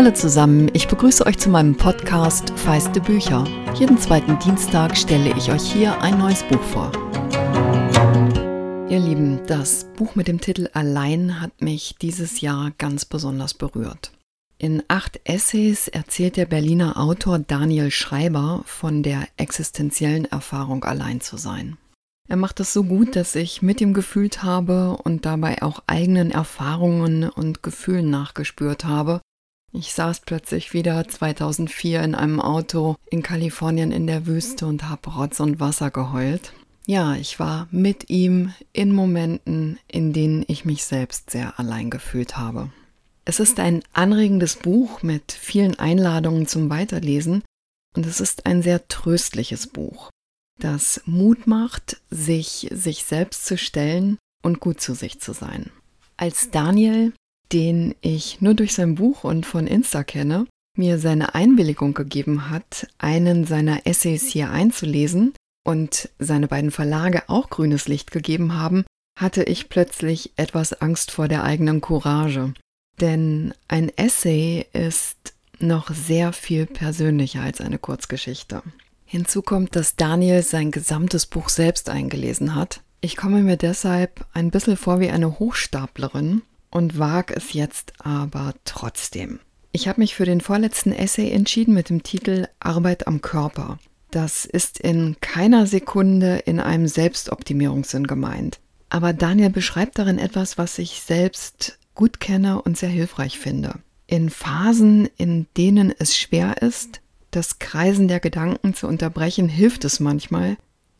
Hallo zusammen, ich begrüße euch zu meinem Podcast Feiste Bücher. Jeden zweiten Dienstag stelle ich euch hier ein neues Buch vor. Ihr Lieben, das Buch mit dem Titel Allein hat mich dieses Jahr ganz besonders berührt. In acht Essays erzählt der Berliner Autor Daniel Schreiber von der existenziellen Erfahrung, allein zu sein. Er macht es so gut, dass ich mit ihm gefühlt habe und dabei auch eigenen Erfahrungen und Gefühlen nachgespürt habe, ich saß plötzlich wieder 2004 in einem Auto in Kalifornien in der Wüste und habe Rotz und Wasser geheult. Ja, ich war mit ihm in Momenten, in denen ich mich selbst sehr allein gefühlt habe. Es ist ein anregendes Buch mit vielen Einladungen zum Weiterlesen und es ist ein sehr tröstliches Buch, das Mut macht, sich sich selbst zu stellen und gut zu sich zu sein. Als Daniel den ich nur durch sein Buch und von Insta kenne, mir seine Einwilligung gegeben hat, einen seiner Essays hier einzulesen und seine beiden Verlage auch grünes Licht gegeben haben, hatte ich plötzlich etwas Angst vor der eigenen Courage. Denn ein Essay ist noch sehr viel persönlicher als eine Kurzgeschichte. Hinzu kommt, dass Daniel sein gesamtes Buch selbst eingelesen hat. Ich komme mir deshalb ein bisschen vor wie eine Hochstaplerin und wage es jetzt aber trotzdem. Ich habe mich für den vorletzten Essay entschieden mit dem Titel Arbeit am Körper. Das ist in keiner Sekunde in einem Selbstoptimierungssinn gemeint. Aber Daniel beschreibt darin etwas, was ich selbst gut kenne und sehr hilfreich finde. In Phasen, in denen es schwer ist, das Kreisen der Gedanken zu unterbrechen, hilft es manchmal,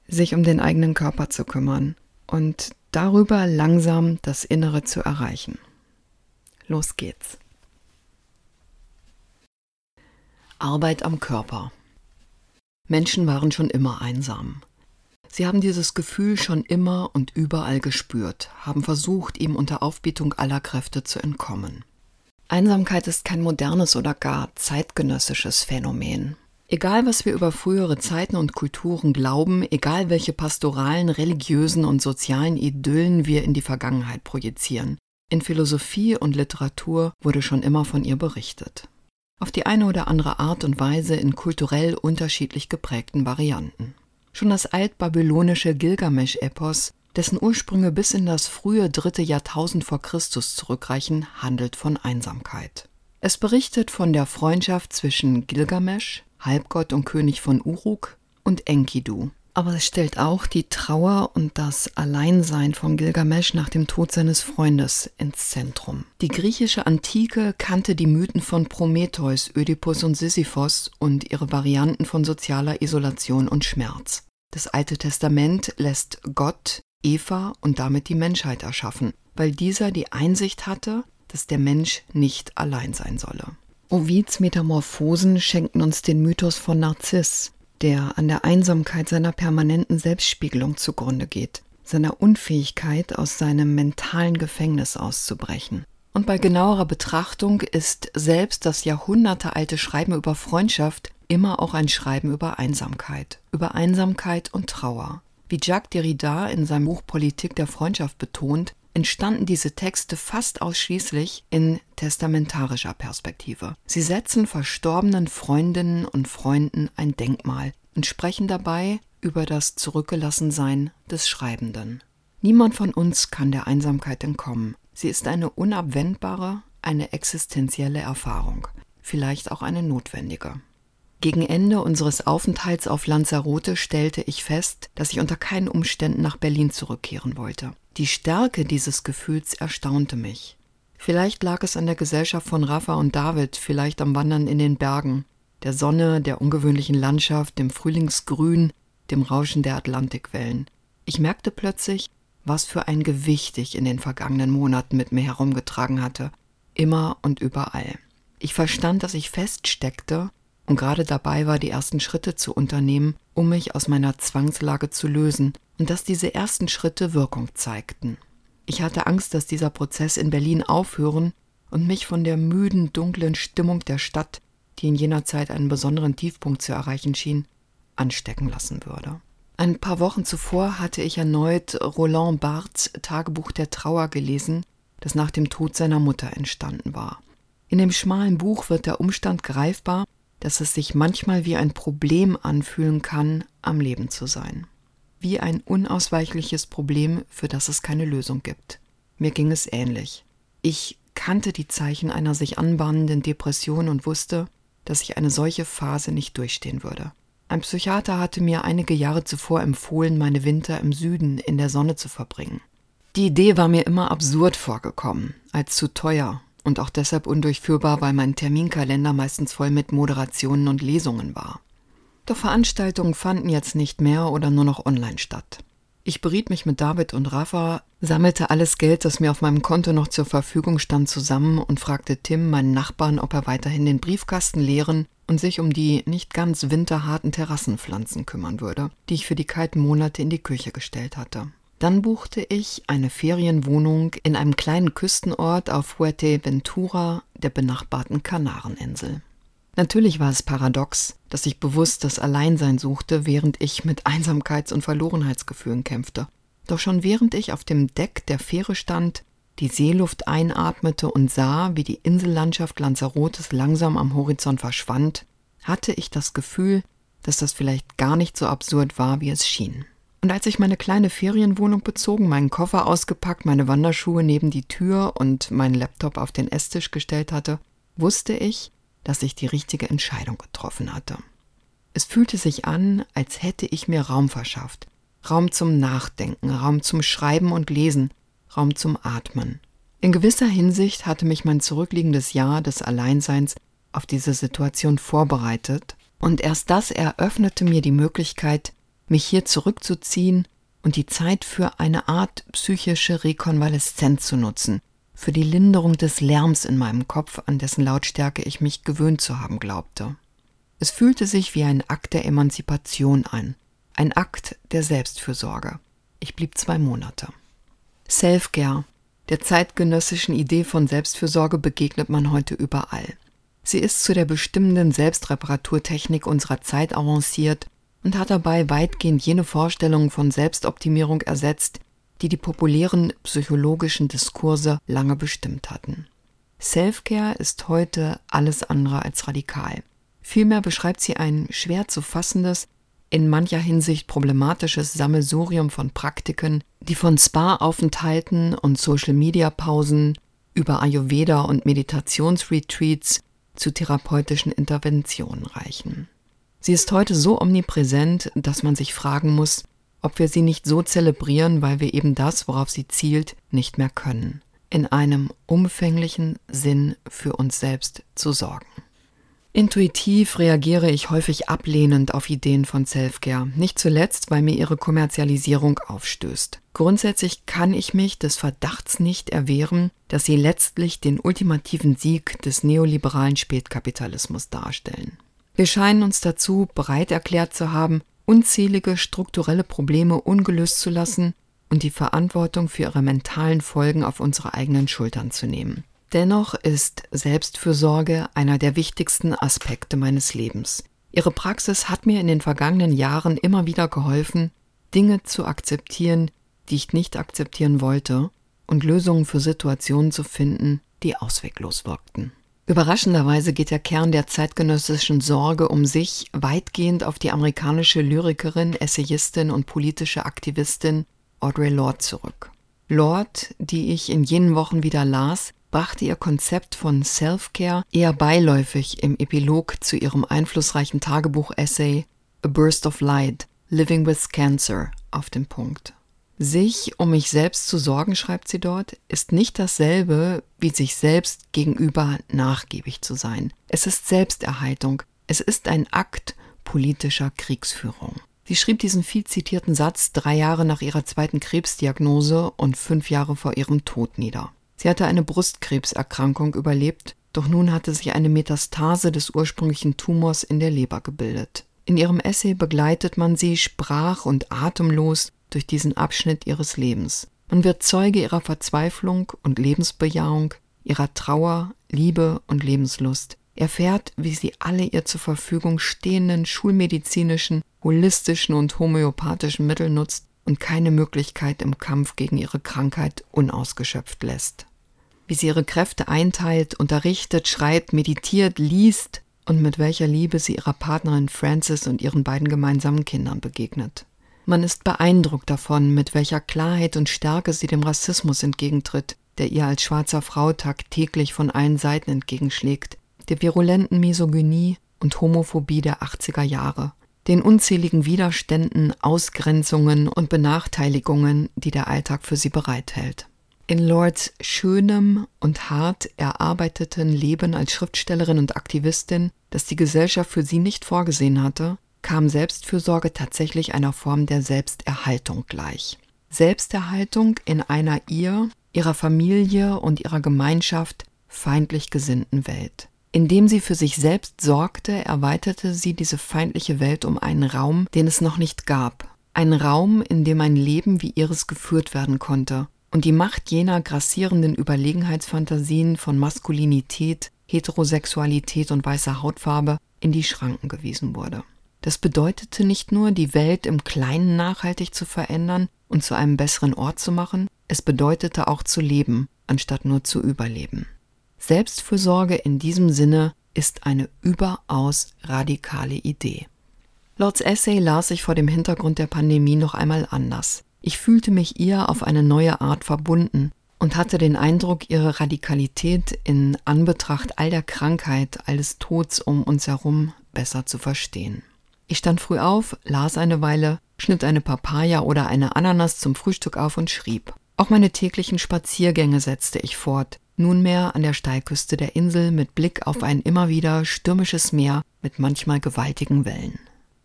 sich um den eigenen Körper zu kümmern und darüber langsam das Innere zu erreichen. Los geht's. Arbeit am Körper. Menschen waren schon immer einsam. Sie haben dieses Gefühl schon immer und überall gespürt, haben versucht, ihm unter Aufbietung aller Kräfte zu entkommen. Einsamkeit ist kein modernes oder gar zeitgenössisches Phänomen. Egal, was wir über frühere Zeiten und Kulturen glauben, egal welche pastoralen, religiösen und sozialen Idyllen wir in die Vergangenheit projizieren, in Philosophie und Literatur wurde schon immer von ihr berichtet. Auf die eine oder andere Art und Weise in kulturell unterschiedlich geprägten Varianten. Schon das altbabylonische Gilgamesch-Epos, dessen Ursprünge bis in das frühe dritte Jahrtausend vor Christus zurückreichen, handelt von Einsamkeit. Es berichtet von der Freundschaft zwischen Gilgamesch, Halbgott und König von Uruk, und Enkidu. Aber es stellt auch die Trauer und das Alleinsein von Gilgamesch nach dem Tod seines Freundes ins Zentrum. Die griechische Antike kannte die Mythen von Prometheus, Ödipus und Sisyphos und ihre Varianten von sozialer Isolation und Schmerz. Das Alte Testament lässt Gott, Eva und damit die Menschheit erschaffen, weil dieser die Einsicht hatte, dass der Mensch nicht allein sein solle. Ovids Metamorphosen schenken uns den Mythos von Narziss, der an der Einsamkeit seiner permanenten Selbstspiegelung zugrunde geht, seiner Unfähigkeit, aus seinem mentalen Gefängnis auszubrechen. Und bei genauerer Betrachtung ist selbst das jahrhundertealte Schreiben über Freundschaft immer auch ein Schreiben über Einsamkeit, über Einsamkeit und Trauer. Wie Jacques Derrida in seinem Buch Politik der Freundschaft betont, entstanden diese Texte fast ausschließlich in testamentarischer Perspektive. Sie setzen verstorbenen Freundinnen und Freunden ein Denkmal und sprechen dabei über das Zurückgelassensein des Schreibenden. Niemand von uns kann der Einsamkeit entkommen. Sie ist eine unabwendbare, eine existenzielle Erfahrung, vielleicht auch eine notwendige. Gegen Ende unseres Aufenthalts auf Lanzarote stellte ich fest, dass ich unter keinen Umständen nach Berlin zurückkehren wollte. Die Stärke dieses Gefühls erstaunte mich. Vielleicht lag es an der Gesellschaft von Rafa und David, vielleicht am Wandern in den Bergen, der Sonne, der ungewöhnlichen Landschaft, dem Frühlingsgrün, dem Rauschen der Atlantikwellen. Ich merkte plötzlich, was für ein Gewicht ich in den vergangenen Monaten mit mir herumgetragen hatte, immer und überall. Ich verstand, dass ich feststeckte und gerade dabei war, die ersten Schritte zu unternehmen, um mich aus meiner Zwangslage zu lösen, und dass diese ersten Schritte Wirkung zeigten. Ich hatte Angst, dass dieser Prozess in Berlin aufhören und mich von der müden, dunklen Stimmung der Stadt, die in jener Zeit einen besonderen Tiefpunkt zu erreichen schien, anstecken lassen würde. Ein paar Wochen zuvor hatte ich erneut Roland Barths Tagebuch der Trauer gelesen, das nach dem Tod seiner Mutter entstanden war. In dem schmalen Buch wird der Umstand greifbar, dass es sich manchmal wie ein Problem anfühlen kann, am Leben zu sein. Wie ein unausweichliches Problem, für das es keine Lösung gibt. Mir ging es ähnlich. Ich kannte die Zeichen einer sich anbahnenden Depression und wusste, dass ich eine solche Phase nicht durchstehen würde. Ein Psychiater hatte mir einige Jahre zuvor empfohlen, meine Winter im Süden in der Sonne zu verbringen. Die Idee war mir immer absurd vorgekommen, als zu teuer und auch deshalb undurchführbar, weil mein Terminkalender meistens voll mit Moderationen und Lesungen war. Veranstaltungen fanden jetzt nicht mehr oder nur noch online statt. Ich beriet mich mit David und Rafa, sammelte alles Geld, das mir auf meinem Konto noch zur Verfügung stand, zusammen und fragte Tim, meinen Nachbarn, ob er weiterhin den Briefkasten leeren und sich um die nicht ganz winterharten Terrassenpflanzen kümmern würde, die ich für die kalten Monate in die Küche gestellt hatte. Dann buchte ich eine Ferienwohnung in einem kleinen Küstenort auf Fuerteventura, der benachbarten Kanareninsel. Natürlich war es paradox, dass ich bewusst das Alleinsein suchte, während ich mit Einsamkeits- und Verlorenheitsgefühlen kämpfte. Doch schon während ich auf dem Deck der Fähre stand, die Seeluft einatmete und sah, wie die Insellandschaft Lanzarotes langsam am Horizont verschwand, hatte ich das Gefühl, dass das vielleicht gar nicht so absurd war, wie es schien. Und als ich meine kleine Ferienwohnung bezogen, meinen Koffer ausgepackt, meine Wanderschuhe neben die Tür und meinen Laptop auf den Esstisch gestellt hatte, wusste ich, dass ich die richtige Entscheidung getroffen hatte. Es fühlte sich an, als hätte ich mir Raum verschafft. Raum zum Nachdenken, Raum zum Schreiben und Lesen, Raum zum Atmen. In gewisser Hinsicht hatte mich mein zurückliegendes Jahr des Alleinseins auf diese Situation vorbereitet, und erst das eröffnete mir die Möglichkeit, mich hier zurückzuziehen und die Zeit für eine Art psychische Rekonvaleszenz zu nutzen, für die Linderung des Lärms in meinem Kopf, an dessen Lautstärke ich mich gewöhnt zu haben glaubte. Es fühlte sich wie ein Akt der Emanzipation an, ein Akt der Selbstfürsorge. Ich blieb zwei Monate. Self-Care, der zeitgenössischen Idee von Selbstfürsorge begegnet man heute überall. Sie ist zu der bestimmenden Selbstreparaturtechnik unserer Zeit avanciert und hat dabei weitgehend jene Vorstellungen von Selbstoptimierung ersetzt, die die populären psychologischen Diskurse lange bestimmt hatten. Selfcare ist heute alles andere als radikal. Vielmehr beschreibt sie ein schwer zu fassendes, in mancher Hinsicht problematisches Sammelsurium von Praktiken, die von Spa-Aufenthalten und Social-Media-Pausen über Ayurveda und Meditationsretreats zu therapeutischen Interventionen reichen. Sie ist heute so omnipräsent, dass man sich fragen muss, ob wir sie nicht so zelebrieren, weil wir eben das, worauf sie zielt, nicht mehr können. In einem umfänglichen Sinn für uns selbst zu sorgen. Intuitiv reagiere ich häufig ablehnend auf Ideen von Selfcare, nicht zuletzt, weil mir ihre Kommerzialisierung aufstößt. Grundsätzlich kann ich mich des Verdachts nicht erwehren, dass sie letztlich den ultimativen Sieg des neoliberalen Spätkapitalismus darstellen. Wir scheinen uns dazu bereit erklärt zu haben, unzählige strukturelle Probleme ungelöst zu lassen und die Verantwortung für ihre mentalen Folgen auf unsere eigenen Schultern zu nehmen. Dennoch ist Selbstfürsorge einer der wichtigsten Aspekte meines Lebens. Ihre Praxis hat mir in den vergangenen Jahren immer wieder geholfen, Dinge zu akzeptieren, die ich nicht akzeptieren wollte, und Lösungen für Situationen zu finden, die ausweglos wirkten. Überraschenderweise geht der Kern der zeitgenössischen Sorge um sich weitgehend auf die amerikanische Lyrikerin, Essayistin und politische Aktivistin Audre Lorde zurück. Lorde, die ich in jenen Wochen wieder las, brachte ihr Konzept von Self-Care eher beiläufig im Epilog zu ihrem einflussreichen Tagebuch-Essay A Burst of Light, Living with Cancer auf den Punkt. Sich um mich selbst zu sorgen, schreibt sie dort, ist nicht dasselbe, wie sich selbst gegenüber nachgiebig zu sein. Es ist Selbsterhaltung. Es ist ein Akt politischer Kriegsführung. Sie schrieb diesen viel zitierten Satz drei Jahre nach ihrer zweiten Krebsdiagnose und fünf Jahre vor ihrem Tod nieder. Sie hatte eine Brustkrebserkrankung überlebt, doch nun hatte sich eine Metastase des ursprünglichen Tumors in der Leber gebildet. In ihrem Essay begleitet man sie sprach- und atemlos durch diesen Abschnitt ihres Lebens. Man wird Zeuge ihrer Verzweiflung und Lebensbejahung, ihrer Trauer, Liebe und Lebenslust, erfährt, wie sie alle ihr zur Verfügung stehenden schulmedizinischen, holistischen und homöopathischen Mittel nutzt und keine Möglichkeit im Kampf gegen ihre Krankheit unausgeschöpft lässt. wie sie ihre Kräfte einteilt, unterrichtet, schreibt, meditiert, liest und mit welcher Liebe sie ihrer Partnerin Frances und ihren beiden gemeinsamen Kindern begegnet. Man ist beeindruckt davon, mit welcher Klarheit und Stärke sie dem Rassismus entgegentritt, der ihr als schwarzer Frau tagtäglich von allen Seiten entgegenschlägt, der virulenten Misogynie und Homophobie der 80er Jahre, den unzähligen Widerständen, Ausgrenzungen und Benachteiligungen, die der Alltag für sie bereithält. In Lords schönem und hart erarbeiteten Leben als Schriftstellerin und Aktivistin, das die Gesellschaft für sie nicht vorgesehen hatte, kam Selbstfürsorge tatsächlich einer Form der Selbsterhaltung gleich. Selbsterhaltung in einer ihr, ihrer Familie und ihrer Gemeinschaft feindlich gesinnten Welt. Indem sie für sich selbst sorgte, erweiterte sie diese feindliche Welt um einen Raum, den es noch nicht gab. Ein Raum, in dem ein Leben wie ihres geführt werden konnte und die Macht jener grassierenden Überlegenheitsfantasien von Maskulinität, Heterosexualität und weißer Hautfarbe in die Schranken gewiesen wurde. Das bedeutete nicht nur, die Welt im Kleinen nachhaltig zu verändern und zu einem besseren Ort zu machen, es bedeutete auch zu leben, anstatt nur zu überleben. Selbstfürsorge in diesem Sinne ist eine überaus radikale Idee. Lords Essay las ich vor dem Hintergrund der Pandemie noch einmal anders. Ich fühlte mich ihr auf eine neue Art verbunden und hatte den Eindruck, ihre Radikalität in Anbetracht all der Krankheit, all des Tods um uns herum besser zu verstehen. Ich stand früh auf, las eine Weile, schnitt eine Papaya oder eine Ananas zum Frühstück auf und schrieb. Auch meine täglichen Spaziergänge setzte ich fort, nunmehr an der Steilküste der Insel mit Blick auf ein immer wieder stürmisches Meer mit manchmal gewaltigen Wellen.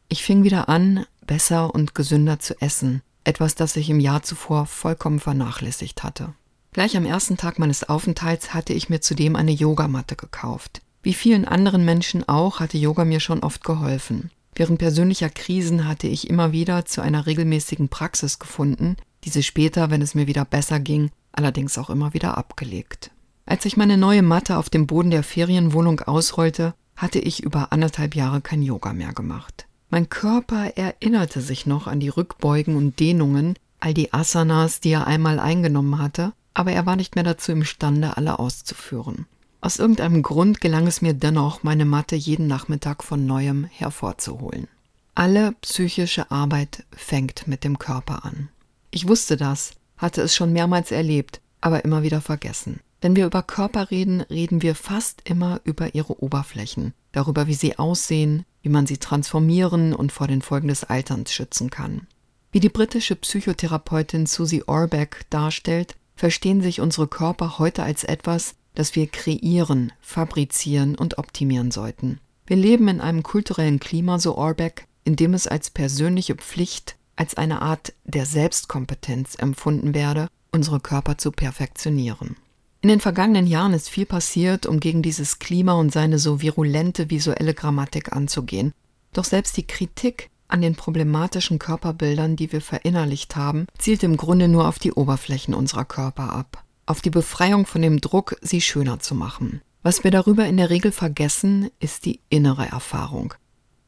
Ich fing wieder an, besser und gesünder zu essen, etwas, das ich im Jahr zuvor vollkommen vernachlässigt hatte. Gleich am ersten Tag meines Aufenthalts hatte ich mir zudem eine Yogamatte gekauft. Wie vielen anderen Menschen auch hatte Yoga mir schon oft geholfen. Während persönlicher Krisen hatte ich immer wieder zu einer regelmäßigen Praxis gefunden, diese später, wenn es mir wieder besser ging, allerdings auch immer wieder abgelegt. Als ich meine neue Matte auf dem Boden der Ferienwohnung ausrollte, hatte ich über anderthalb Jahre kein Yoga mehr gemacht. Mein Körper erinnerte sich noch an die Rückbeugen und Dehnungen, all die Asanas, die er einmal eingenommen hatte, aber er war nicht mehr dazu imstande, alle auszuführen. Aus irgendeinem Grund gelang es mir dennoch, meine Matte jeden Nachmittag von neuem hervorzuholen. Alle psychische Arbeit fängt mit dem Körper an. Ich wusste das, hatte es schon mehrmals erlebt, aber immer wieder vergessen. Wenn wir über Körper reden, reden wir fast immer über ihre Oberflächen, darüber, wie sie aussehen, wie man sie transformieren und vor den Folgen des Alterns schützen kann. Wie die britische Psychotherapeutin Susie Orbeck darstellt, verstehen sich unsere Körper heute als etwas, das wir kreieren, fabrizieren und optimieren sollten. Wir leben in einem kulturellen Klima, so Orbeck, in dem es als persönliche Pflicht, als eine Art der Selbstkompetenz empfunden werde, unsere Körper zu perfektionieren. In den vergangenen Jahren ist viel passiert, um gegen dieses Klima und seine so virulente visuelle Grammatik anzugehen. Doch selbst die Kritik an den problematischen Körperbildern, die wir verinnerlicht haben, zielt im Grunde nur auf die Oberflächen unserer Körper ab, auf die Befreiung von dem Druck, sie schöner zu machen. Was wir darüber in der Regel vergessen, ist die innere Erfahrung.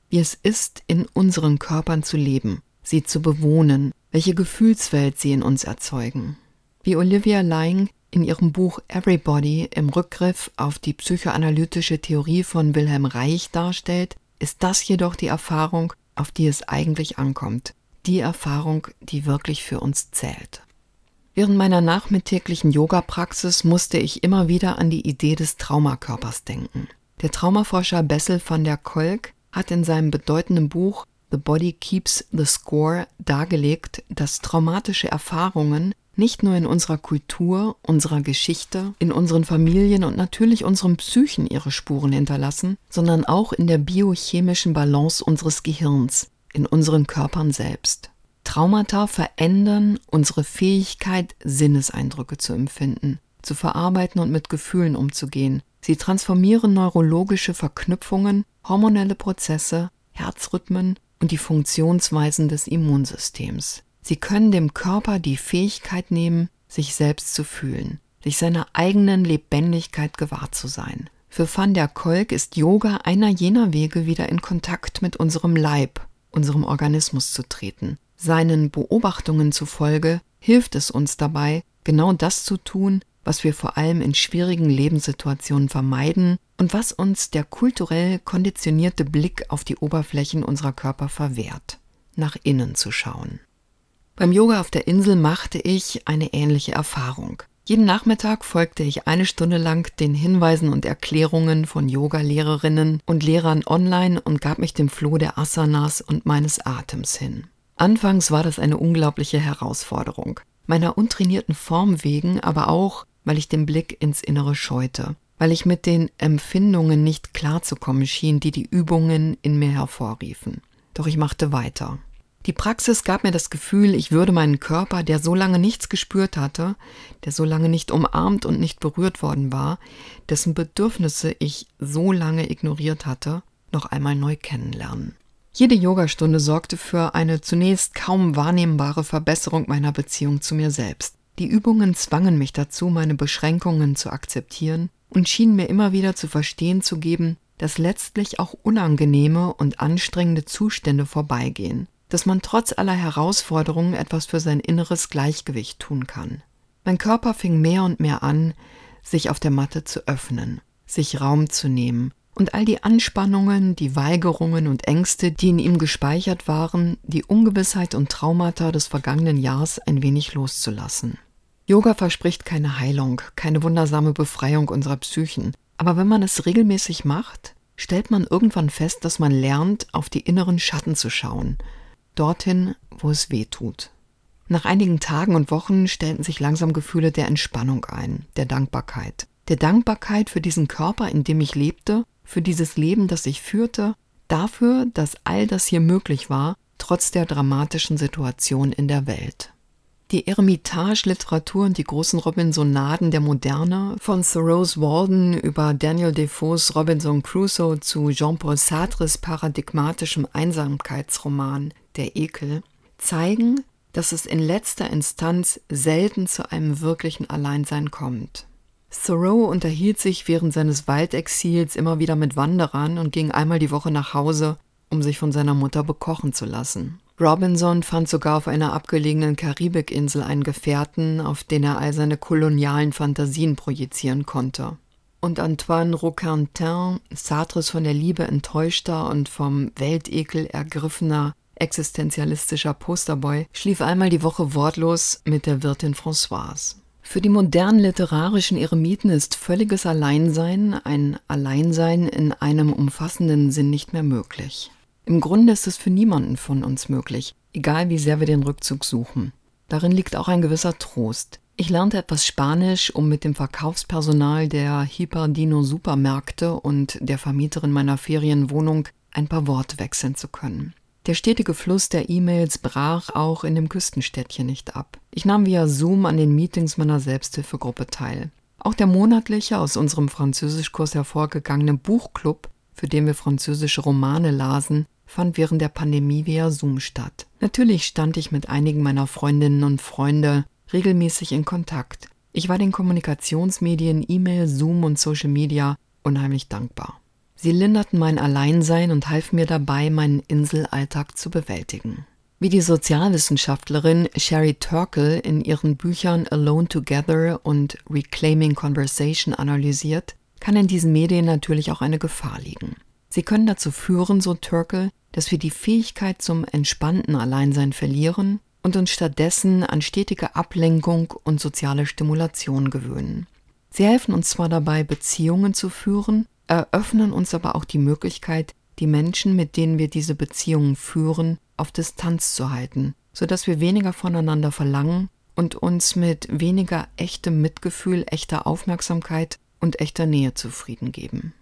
Wie es ist, in unseren Körpern zu leben, sie zu bewohnen, welche Gefühlswelt sie in uns erzeugen. Wie Olivia Lying in ihrem Buch Everybody im Rückgriff auf die psychoanalytische Theorie von Wilhelm Reich darstellt, ist das jedoch die Erfahrung, auf die es eigentlich ankommt, die Erfahrung, die wirklich für uns zählt. Während meiner nachmittäglichen Yoga-Praxis musste ich immer wieder an die Idee des Traumakörpers denken. Der Traumaforscher Bessel van der Kolk hat in seinem bedeutenden Buch The Body Keeps the Score dargelegt, dass traumatische Erfahrungen nicht nur in unserer Kultur, unserer Geschichte, in unseren Familien und natürlich unseren Psychen ihre Spuren hinterlassen, sondern auch in der biochemischen Balance unseres Gehirns, in unseren Körpern selbst. Traumata verändern unsere Fähigkeit, Sinneseindrücke zu empfinden, zu verarbeiten und mit Gefühlen umzugehen. Sie transformieren neurologische Verknüpfungen, hormonelle Prozesse, Herzrhythmen und die Funktionsweisen des Immunsystems. Sie können dem Körper die Fähigkeit nehmen, sich selbst zu fühlen, sich seiner eigenen Lebendigkeit gewahr zu sein. Für Van der Kolk ist Yoga einer jener Wege, wieder in Kontakt mit unserem Leib, unserem Organismus zu treten. Seinen Beobachtungen zufolge hilft es uns dabei, genau das zu tun, was wir vor allem in schwierigen Lebenssituationen vermeiden und was uns der kulturell konditionierte Blick auf die Oberflächen unserer Körper verwehrt, nach innen zu schauen. Beim Yoga auf der Insel machte ich eine ähnliche Erfahrung. Jeden Nachmittag folgte ich eine Stunde lang den Hinweisen und Erklärungen von Yoga-Lehrerinnen und Lehrern online und gab mich dem Floh der Asanas und meines Atems hin. Anfangs war das eine unglaubliche Herausforderung. Meiner untrainierten Form wegen, aber auch, weil ich den Blick ins Innere scheute, weil ich mit den Empfindungen nicht klarzukommen schien, die die Übungen in mir hervorriefen. Doch ich machte weiter. Die Praxis gab mir das Gefühl, ich würde meinen Körper, der so lange nichts gespürt hatte, der so lange nicht umarmt und nicht berührt worden war, dessen Bedürfnisse ich so lange ignoriert hatte, noch einmal neu kennenlernen. Jede Yogastunde sorgte für eine zunächst kaum wahrnehmbare Verbesserung meiner Beziehung zu mir selbst. Die Übungen zwangen mich dazu, meine Beschränkungen zu akzeptieren und schienen mir immer wieder zu verstehen zu geben, dass letztlich auch unangenehme und anstrengende Zustände vorbeigehen dass man trotz aller Herausforderungen etwas für sein inneres Gleichgewicht tun kann. Mein Körper fing mehr und mehr an, sich auf der Matte zu öffnen, sich Raum zu nehmen und all die Anspannungen, die Weigerungen und Ängste, die in ihm gespeichert waren, die Ungewissheit und Traumata des vergangenen Jahres ein wenig loszulassen. Yoga verspricht keine Heilung, keine wundersame Befreiung unserer Psychen, aber wenn man es regelmäßig macht, stellt man irgendwann fest, dass man lernt, auf die inneren Schatten zu schauen dorthin, wo es weh tut. Nach einigen Tagen und Wochen stellten sich langsam Gefühle der Entspannung ein, der Dankbarkeit. Der Dankbarkeit für diesen Körper, in dem ich lebte, für dieses Leben, das ich führte, dafür, dass all das hier möglich war, trotz der dramatischen Situation in der Welt. Die Eremitage-Literatur und die großen Robinsonaden der Moderne, von Thoreaus Walden über Daniel Defoes Robinson Crusoe zu Jean-Paul Sartres paradigmatischem Einsamkeitsroman Der Ekel, zeigen, dass es in letzter Instanz selten zu einem wirklichen Alleinsein kommt. Thoreau unterhielt sich während seines Waldexils immer wieder mit Wanderern und ging einmal die Woche nach Hause, um sich von seiner Mutter bekochen zu lassen. Robinson fand sogar auf einer abgelegenen Karibikinsel einen Gefährten, auf den er all seine kolonialen Fantasien projizieren konnte. Und Antoine Roquentin, Sartres von der Liebe enttäuschter und vom Weltekel ergriffener existenzialistischer Posterboy, schlief einmal die Woche wortlos mit der Wirtin Françoise. Für die modernen literarischen Eremiten ist völliges Alleinsein, ein Alleinsein in einem umfassenden Sinn nicht mehr möglich. Im Grunde ist es für niemanden von uns möglich, egal wie sehr wir den Rückzug suchen. Darin liegt auch ein gewisser Trost. Ich lernte etwas Spanisch, um mit dem Verkaufspersonal der Hyperdino Supermärkte und der Vermieterin meiner Ferienwohnung ein paar Worte wechseln zu können. Der stetige Fluss der E-Mails brach auch in dem Küstenstädtchen nicht ab. Ich nahm via Zoom an den Meetings meiner Selbsthilfegruppe teil. Auch der monatliche aus unserem Französischkurs hervorgegangene Buchclub, für den wir französische Romane lasen, fand während der Pandemie via Zoom statt. Natürlich stand ich mit einigen meiner Freundinnen und Freunde regelmäßig in Kontakt. Ich war den Kommunikationsmedien E-Mail, Zoom und Social Media unheimlich dankbar. Sie linderten mein Alleinsein und halfen mir dabei, meinen Inselalltag zu bewältigen. Wie die Sozialwissenschaftlerin Sherry Turkle in ihren Büchern Alone Together und Reclaiming Conversation analysiert, kann in diesen Medien natürlich auch eine Gefahr liegen. Sie können dazu führen, so Turkel, dass wir die Fähigkeit zum entspannten Alleinsein verlieren und uns stattdessen an stetige Ablenkung und soziale Stimulation gewöhnen. Sie helfen uns zwar dabei, Beziehungen zu führen, eröffnen uns aber auch die Möglichkeit, die Menschen, mit denen wir diese Beziehungen führen, auf Distanz zu halten, sodass wir weniger voneinander verlangen und uns mit weniger echtem Mitgefühl, echter Aufmerksamkeit und echter Nähe zufrieden geben.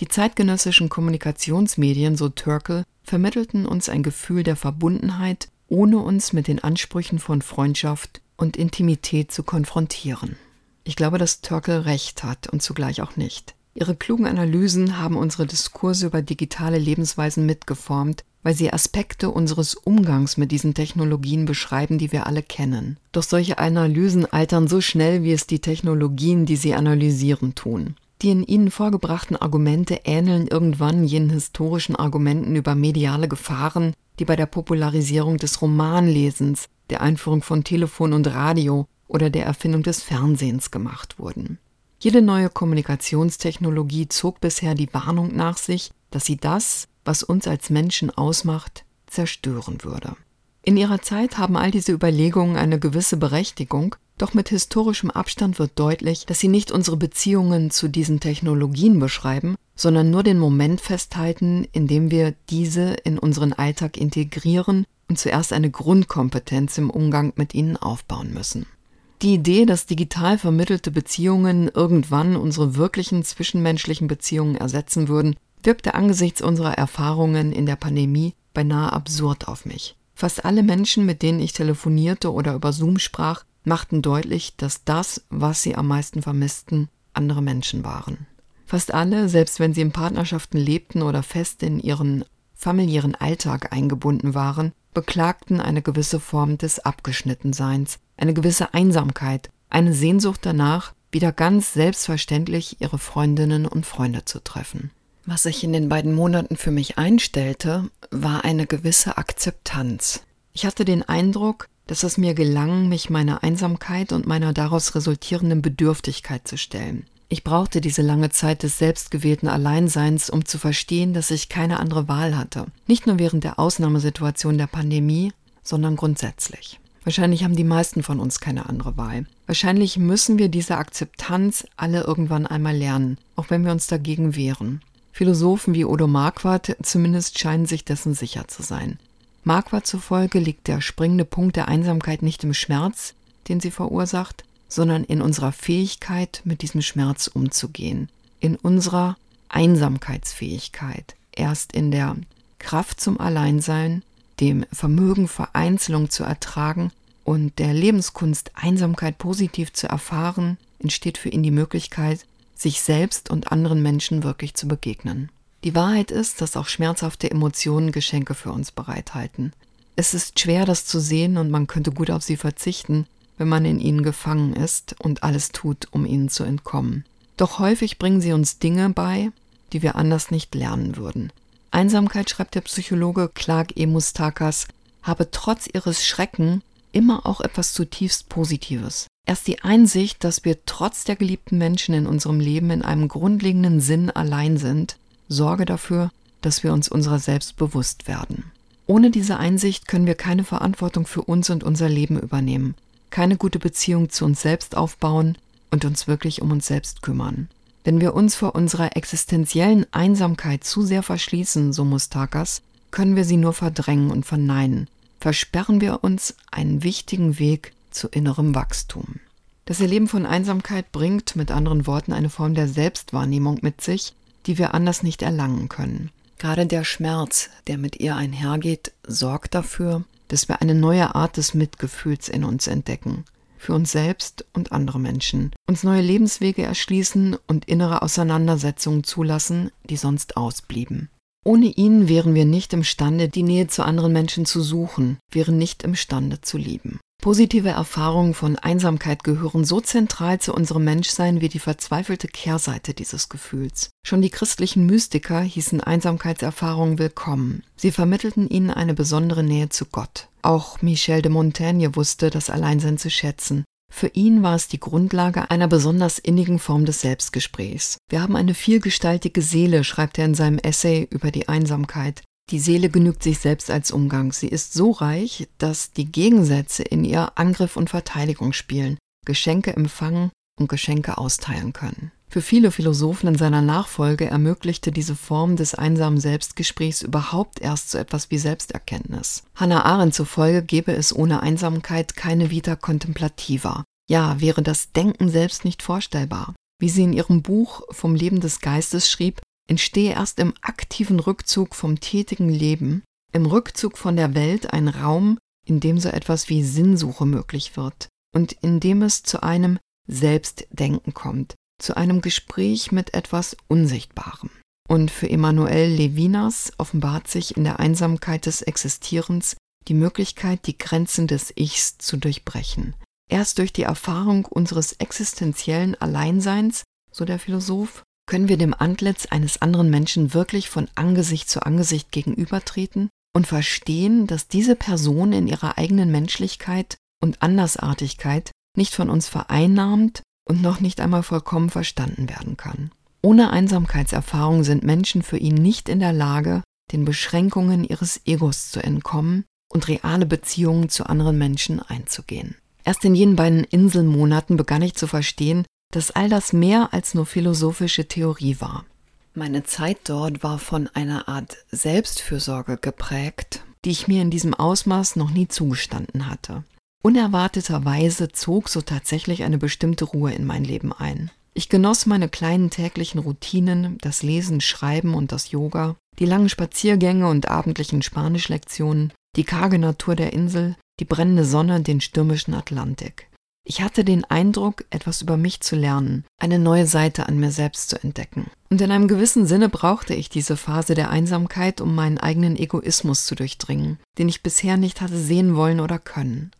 Die zeitgenössischen Kommunikationsmedien, so Turkel, vermittelten uns ein Gefühl der Verbundenheit, ohne uns mit den Ansprüchen von Freundschaft und Intimität zu konfrontieren. Ich glaube, dass Turkel recht hat und zugleich auch nicht. Ihre klugen Analysen haben unsere Diskurse über digitale Lebensweisen mitgeformt, weil sie Aspekte unseres Umgangs mit diesen Technologien beschreiben, die wir alle kennen. Doch solche Analysen altern so schnell, wie es die Technologien, die sie analysieren, tun. Die in ihnen vorgebrachten Argumente ähneln irgendwann jenen historischen Argumenten über mediale Gefahren, die bei der Popularisierung des Romanlesens, der Einführung von Telefon und Radio oder der Erfindung des Fernsehens gemacht wurden. Jede neue Kommunikationstechnologie zog bisher die Warnung nach sich, dass sie das, was uns als Menschen ausmacht, zerstören würde. In ihrer Zeit haben all diese Überlegungen eine gewisse Berechtigung, doch mit historischem Abstand wird deutlich, dass sie nicht unsere Beziehungen zu diesen Technologien beschreiben, sondern nur den Moment festhalten, in dem wir diese in unseren Alltag integrieren und zuerst eine Grundkompetenz im Umgang mit ihnen aufbauen müssen. Die Idee, dass digital vermittelte Beziehungen irgendwann unsere wirklichen zwischenmenschlichen Beziehungen ersetzen würden, wirkte angesichts unserer Erfahrungen in der Pandemie beinahe absurd auf mich. Fast alle Menschen, mit denen ich telefonierte oder über Zoom sprach, machten deutlich, dass das, was sie am meisten vermissten, andere Menschen waren. Fast alle, selbst wenn sie in Partnerschaften lebten oder fest in ihren familiären Alltag eingebunden waren, beklagten eine gewisse Form des Abgeschnittenseins, eine gewisse Einsamkeit, eine Sehnsucht danach, wieder ganz selbstverständlich ihre Freundinnen und Freunde zu treffen. Was sich in den beiden Monaten für mich einstellte, war eine gewisse Akzeptanz. Ich hatte den Eindruck, dass es mir gelang, mich meiner Einsamkeit und meiner daraus resultierenden Bedürftigkeit zu stellen. Ich brauchte diese lange Zeit des selbstgewählten Alleinseins, um zu verstehen, dass ich keine andere Wahl hatte. Nicht nur während der Ausnahmesituation der Pandemie, sondern grundsätzlich. Wahrscheinlich haben die meisten von uns keine andere Wahl. Wahrscheinlich müssen wir diese Akzeptanz alle irgendwann einmal lernen, auch wenn wir uns dagegen wehren. Philosophen wie Odo Marquardt zumindest scheinen sich dessen sicher zu sein. Marquardt zufolge liegt der springende Punkt der Einsamkeit nicht im Schmerz, den sie verursacht, sondern in unserer Fähigkeit, mit diesem Schmerz umzugehen, in unserer Einsamkeitsfähigkeit, erst in der Kraft zum Alleinsein, dem Vermögen Vereinzelung zu ertragen und der Lebenskunst Einsamkeit positiv zu erfahren, entsteht für ihn die Möglichkeit, sich selbst und anderen Menschen wirklich zu begegnen. Die Wahrheit ist, dass auch schmerzhafte Emotionen Geschenke für uns bereithalten. Es ist schwer, das zu sehen und man könnte gut auf sie verzichten, wenn man in ihnen gefangen ist und alles tut, um ihnen zu entkommen. Doch häufig bringen sie uns Dinge bei, die wir anders nicht lernen würden. Einsamkeit, schreibt der Psychologe Clark E. Mustakas, habe trotz ihres Schrecken immer auch etwas zutiefst Positives. Erst die Einsicht, dass wir trotz der geliebten Menschen in unserem Leben in einem grundlegenden Sinn allein sind, sorge dafür, dass wir uns unserer selbst bewusst werden. Ohne diese Einsicht können wir keine Verantwortung für uns und unser Leben übernehmen, keine gute Beziehung zu uns selbst aufbauen und uns wirklich um uns selbst kümmern. Wenn wir uns vor unserer existenziellen Einsamkeit zu sehr verschließen, so Mustakas, können wir sie nur verdrängen und verneinen, versperren wir uns einen wichtigen Weg zu innerem Wachstum. Das Erleben von Einsamkeit bringt mit anderen Worten eine Form der Selbstwahrnehmung mit sich, die wir anders nicht erlangen können. Gerade der Schmerz, der mit ihr einhergeht, sorgt dafür, dass wir eine neue Art des Mitgefühls in uns entdecken, für uns selbst und andere Menschen, uns neue Lebenswege erschließen und innere Auseinandersetzungen zulassen, die sonst ausblieben. Ohne ihn wären wir nicht imstande, die Nähe zu anderen Menschen zu suchen, wären nicht imstande zu lieben. Positive Erfahrungen von Einsamkeit gehören so zentral zu unserem Menschsein wie die verzweifelte Kehrseite dieses Gefühls. Schon die christlichen Mystiker hießen Einsamkeitserfahrungen willkommen. Sie vermittelten ihnen eine besondere Nähe zu Gott. Auch Michel de Montaigne wusste das Alleinsein zu schätzen. Für ihn war es die Grundlage einer besonders innigen Form des Selbstgesprächs. Wir haben eine vielgestaltige Seele, schreibt er in seinem Essay über die Einsamkeit. Die Seele genügt sich selbst als Umgang. Sie ist so reich, dass die Gegensätze in ihr Angriff und Verteidigung spielen, Geschenke empfangen und Geschenke austeilen können. Für viele Philosophen in seiner Nachfolge ermöglichte diese Form des einsamen Selbstgesprächs überhaupt erst so etwas wie Selbsterkenntnis. Hannah Arendt zufolge gäbe es ohne Einsamkeit keine Vita contemplativa. Ja, wäre das Denken selbst nicht vorstellbar. Wie sie in ihrem Buch Vom Leben des Geistes schrieb, entstehe erst im aktiven Rückzug vom tätigen Leben, im Rückzug von der Welt ein Raum, in dem so etwas wie Sinnsuche möglich wird und in dem es zu einem Selbstdenken kommt, zu einem Gespräch mit etwas Unsichtbarem. Und für Emanuel Levinas offenbart sich in der Einsamkeit des Existierens die Möglichkeit, die Grenzen des Ichs zu durchbrechen. Erst durch die Erfahrung unseres existenziellen Alleinseins, so der Philosoph, können wir dem Antlitz eines anderen Menschen wirklich von Angesicht zu Angesicht gegenübertreten und verstehen, dass diese Person in ihrer eigenen Menschlichkeit und Andersartigkeit nicht von uns vereinnahmt und noch nicht einmal vollkommen verstanden werden kann. Ohne Einsamkeitserfahrung sind Menschen für ihn nicht in der Lage, den Beschränkungen ihres Egos zu entkommen und reale Beziehungen zu anderen Menschen einzugehen. Erst in jenen beiden Inselmonaten begann ich zu verstehen, dass all das mehr als nur philosophische Theorie war. Meine Zeit dort war von einer Art Selbstfürsorge geprägt, die ich mir in diesem Ausmaß noch nie zugestanden hatte. Unerwarteterweise zog so tatsächlich eine bestimmte Ruhe in mein Leben ein. Ich genoss meine kleinen täglichen Routinen, das Lesen, Schreiben und das Yoga, die langen Spaziergänge und abendlichen Spanischlektionen, die karge Natur der Insel, die brennende Sonne, den stürmischen Atlantik. Ich hatte den Eindruck, etwas über mich zu lernen, eine neue Seite an mir selbst zu entdecken. Und in einem gewissen Sinne brauchte ich diese Phase der Einsamkeit, um meinen eigenen Egoismus zu durchdringen, den ich bisher nicht hatte sehen wollen oder können.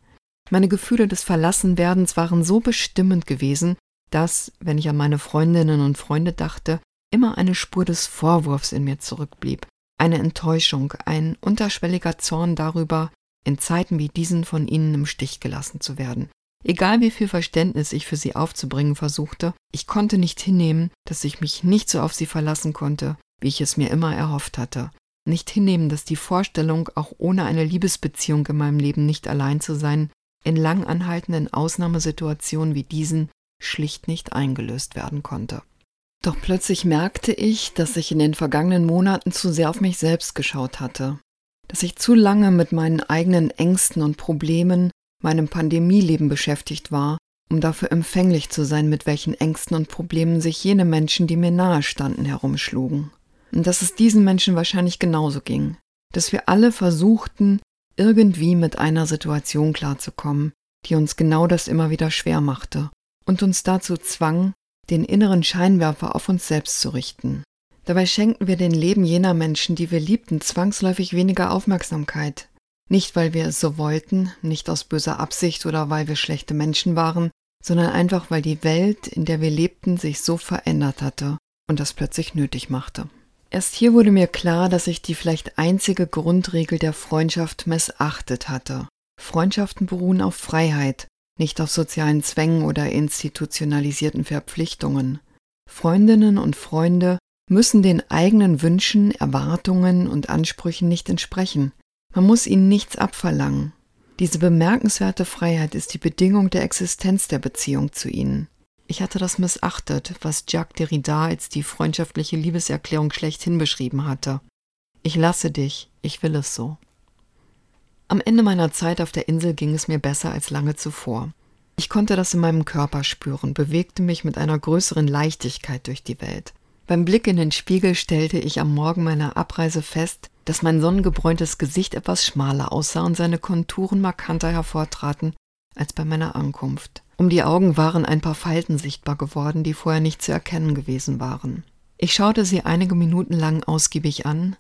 Meine Gefühle des Verlassenwerdens waren so bestimmend gewesen, dass, wenn ich an meine Freundinnen und Freunde dachte, immer eine Spur des Vorwurfs in mir zurückblieb, eine Enttäuschung, ein unterschwelliger Zorn darüber, in Zeiten wie diesen von ihnen im Stich gelassen zu werden, Egal wie viel Verständnis ich für sie aufzubringen versuchte, ich konnte nicht hinnehmen, dass ich mich nicht so auf sie verlassen konnte, wie ich es mir immer erhofft hatte. Nicht hinnehmen, dass die Vorstellung, auch ohne eine Liebesbeziehung in meinem Leben nicht allein zu sein, in lang anhaltenden Ausnahmesituationen wie diesen schlicht nicht eingelöst werden konnte. Doch plötzlich merkte ich, dass ich in den vergangenen Monaten zu sehr auf mich selbst geschaut hatte, dass ich zu lange mit meinen eigenen Ängsten und Problemen meinem Pandemieleben beschäftigt war, um dafür empfänglich zu sein, mit welchen Ängsten und Problemen sich jene Menschen, die mir nahe standen, herumschlugen. Und dass es diesen Menschen wahrscheinlich genauso ging, dass wir alle versuchten, irgendwie mit einer Situation klarzukommen, die uns genau das immer wieder schwer machte und uns dazu zwang, den inneren Scheinwerfer auf uns selbst zu richten. Dabei schenkten wir den Leben jener Menschen, die wir liebten, zwangsläufig weniger Aufmerksamkeit, nicht, weil wir es so wollten, nicht aus böser Absicht oder weil wir schlechte Menschen waren, sondern einfach, weil die Welt, in der wir lebten, sich so verändert hatte und das plötzlich nötig machte. Erst hier wurde mir klar, dass ich die vielleicht einzige Grundregel der Freundschaft missachtet hatte. Freundschaften beruhen auf Freiheit, nicht auf sozialen Zwängen oder institutionalisierten Verpflichtungen. Freundinnen und Freunde müssen den eigenen Wünschen, Erwartungen und Ansprüchen nicht entsprechen. Man muss ihnen nichts abverlangen. Diese bemerkenswerte Freiheit ist die Bedingung der Existenz der Beziehung zu ihnen. Ich hatte das missachtet, was Jacques Derrida als die freundschaftliche Liebeserklärung schlechthin beschrieben hatte. Ich lasse dich, ich will es so. Am Ende meiner Zeit auf der Insel ging es mir besser als lange zuvor. Ich konnte das in meinem Körper spüren, bewegte mich mit einer größeren Leichtigkeit durch die Welt. Beim Blick in den Spiegel stellte ich am Morgen meiner Abreise fest, dass mein sonnengebräuntes Gesicht etwas schmaler aussah und seine Konturen markanter hervortraten als bei meiner Ankunft. Um die Augen waren ein paar Falten sichtbar geworden, die vorher nicht zu erkennen gewesen waren. Ich schaute sie einige Minuten lang ausgiebig an,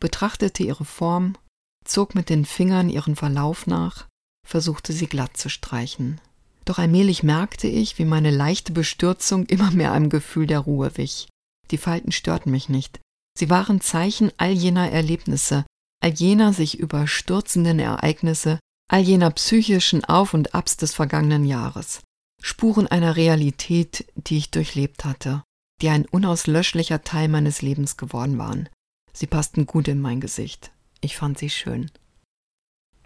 betrachtete ihre Form, zog mit den Fingern ihren Verlauf nach, versuchte sie glatt zu streichen. Doch allmählich merkte ich, wie meine leichte Bestürzung immer mehr einem Gefühl der Ruhe wich. Die Falten störten mich nicht, Sie waren Zeichen all jener Erlebnisse, all jener sich überstürzenden Ereignisse, all jener psychischen Auf und Abs des vergangenen Jahres. Spuren einer Realität, die ich durchlebt hatte, die ein unauslöschlicher Teil meines Lebens geworden waren. Sie passten gut in mein Gesicht. Ich fand sie schön.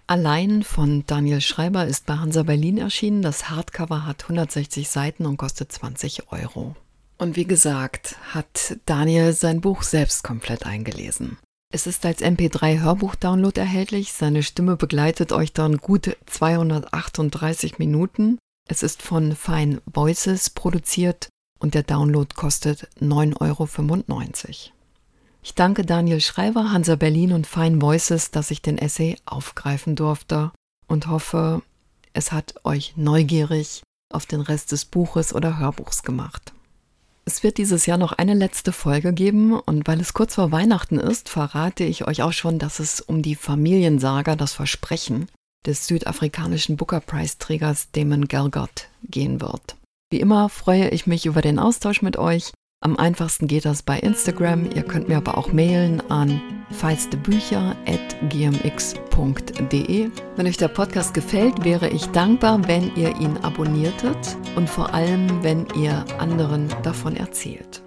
Allein von Daniel Schreiber ist bei Hansa Berlin erschienen. Das Hardcover hat 160 Seiten und kostet 20 Euro. Und wie gesagt, hat Daniel sein Buch selbst komplett eingelesen. Es ist als MP3-Hörbuch-Download erhältlich. Seine Stimme begleitet euch dann gut 238 Minuten. Es ist von Fine Voices produziert und der Download kostet 9,95 Euro. Ich danke Daniel Schreiber, Hansa Berlin und Fine Voices, dass ich den Essay aufgreifen durfte und hoffe, es hat euch neugierig auf den Rest des Buches oder Hörbuchs gemacht. Es wird dieses Jahr noch eine letzte Folge geben und weil es kurz vor Weihnachten ist, verrate ich euch auch schon, dass es um die Familiensaga Das Versprechen des südafrikanischen Booker Prize Trägers Damon Galgott gehen wird. Wie immer freue ich mich über den Austausch mit euch. Am einfachsten geht das bei Instagram. Ihr könnt mir aber auch mailen an feistebücher.gmx.de. Wenn euch der Podcast gefällt, wäre ich dankbar, wenn ihr ihn abonniertet und vor allem, wenn ihr anderen davon erzählt.